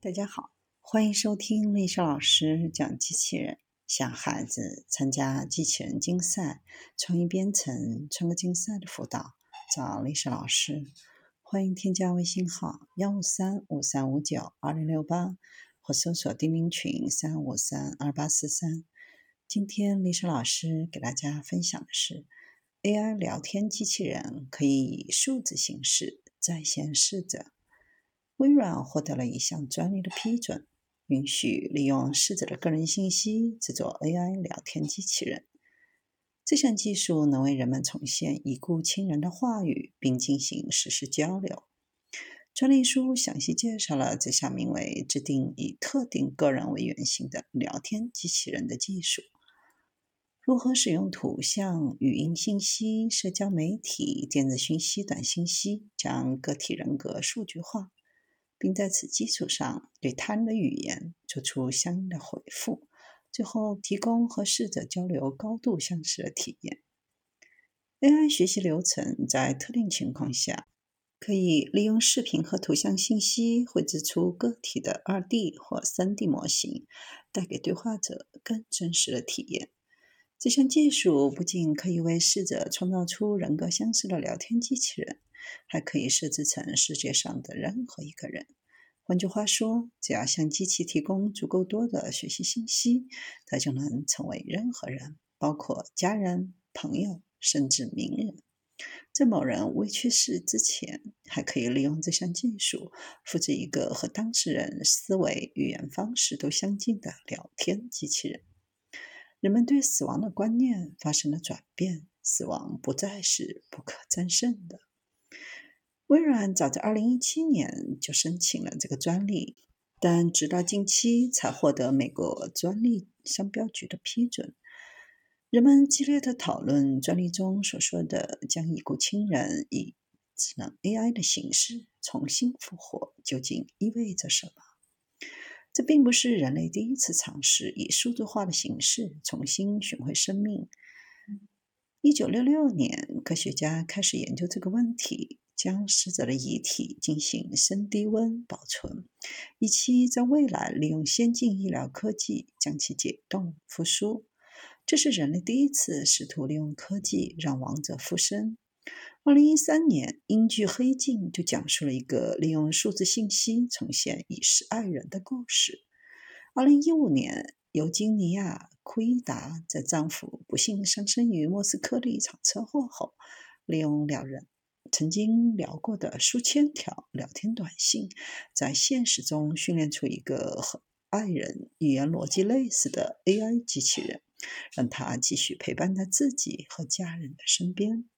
大家好，欢迎收听丽莎老师讲机器人。想孩子参加机器人竞赛、创意编程、创客竞赛的辅导，找丽莎老师。欢迎添加微信号幺五三五三五九二零六八，或搜索钉钉群三五三二八四三。今天丽莎老师给大家分享的是 AI 聊天机器人可以以数字形式在线试着。微软获得了一项专利的批准，允许利用逝者的个人信息制作 AI 聊天机器人。这项技术能为人们重现已故亲人的话语，并进行实时交流。专利书详细介绍了这项名为“制定以特定个人为原型的聊天机器人”的技术，如何使用图像、语音信息、社交媒体、电子讯息、短信息，将个体人格数据化。并在此基础上对他人的语言做出相应的回复，最后提供和逝者交流高度相似的体验。AI 学习流程在特定情况下可以利用视频和图像信息绘制出个体的 2D 或 3D 模型，带给对话者更真实的体验。这项技术不仅可以为逝者创造出人格相似的聊天机器人。还可以设置成世界上的任何一个人。换句话说，只要向机器提供足够多的学习信息，它就能成为任何人，包括家人、朋友，甚至名人。在某人未去世之前，还可以利用这项技术复制一个和当事人思维、语言方式都相近的聊天机器人。人们对死亡的观念发生了转变，死亡不再是不可战胜的。微软早在2017年就申请了这个专利，但直到近期才获得美国专利商标局的批准。人们激烈的讨论专利中所说的将已故亲人以智能 AI 的形式重新复活究竟意味着什么。这并不是人类第一次尝试以数字化的形式重新寻回生命。1966年，科学家开始研究这个问题。将死者的遗体进行深低温保存，以期在未来利用先进医疗科技将其解冻复苏。这是人类第一次试图利用科技让亡者复生。二零一三年，英剧《黑镜》就讲述了一个利用数字信息重现已逝爱人的故事。二零一五年，尤金尼亚·库伊达在丈夫不幸丧生于莫斯科的一场车祸后，利用两人。曾经聊过的数千条聊天短信，在现实中训练出一个和爱人语言逻辑类似的 AI 机器人，让他继续陪伴在自己和家人的身边。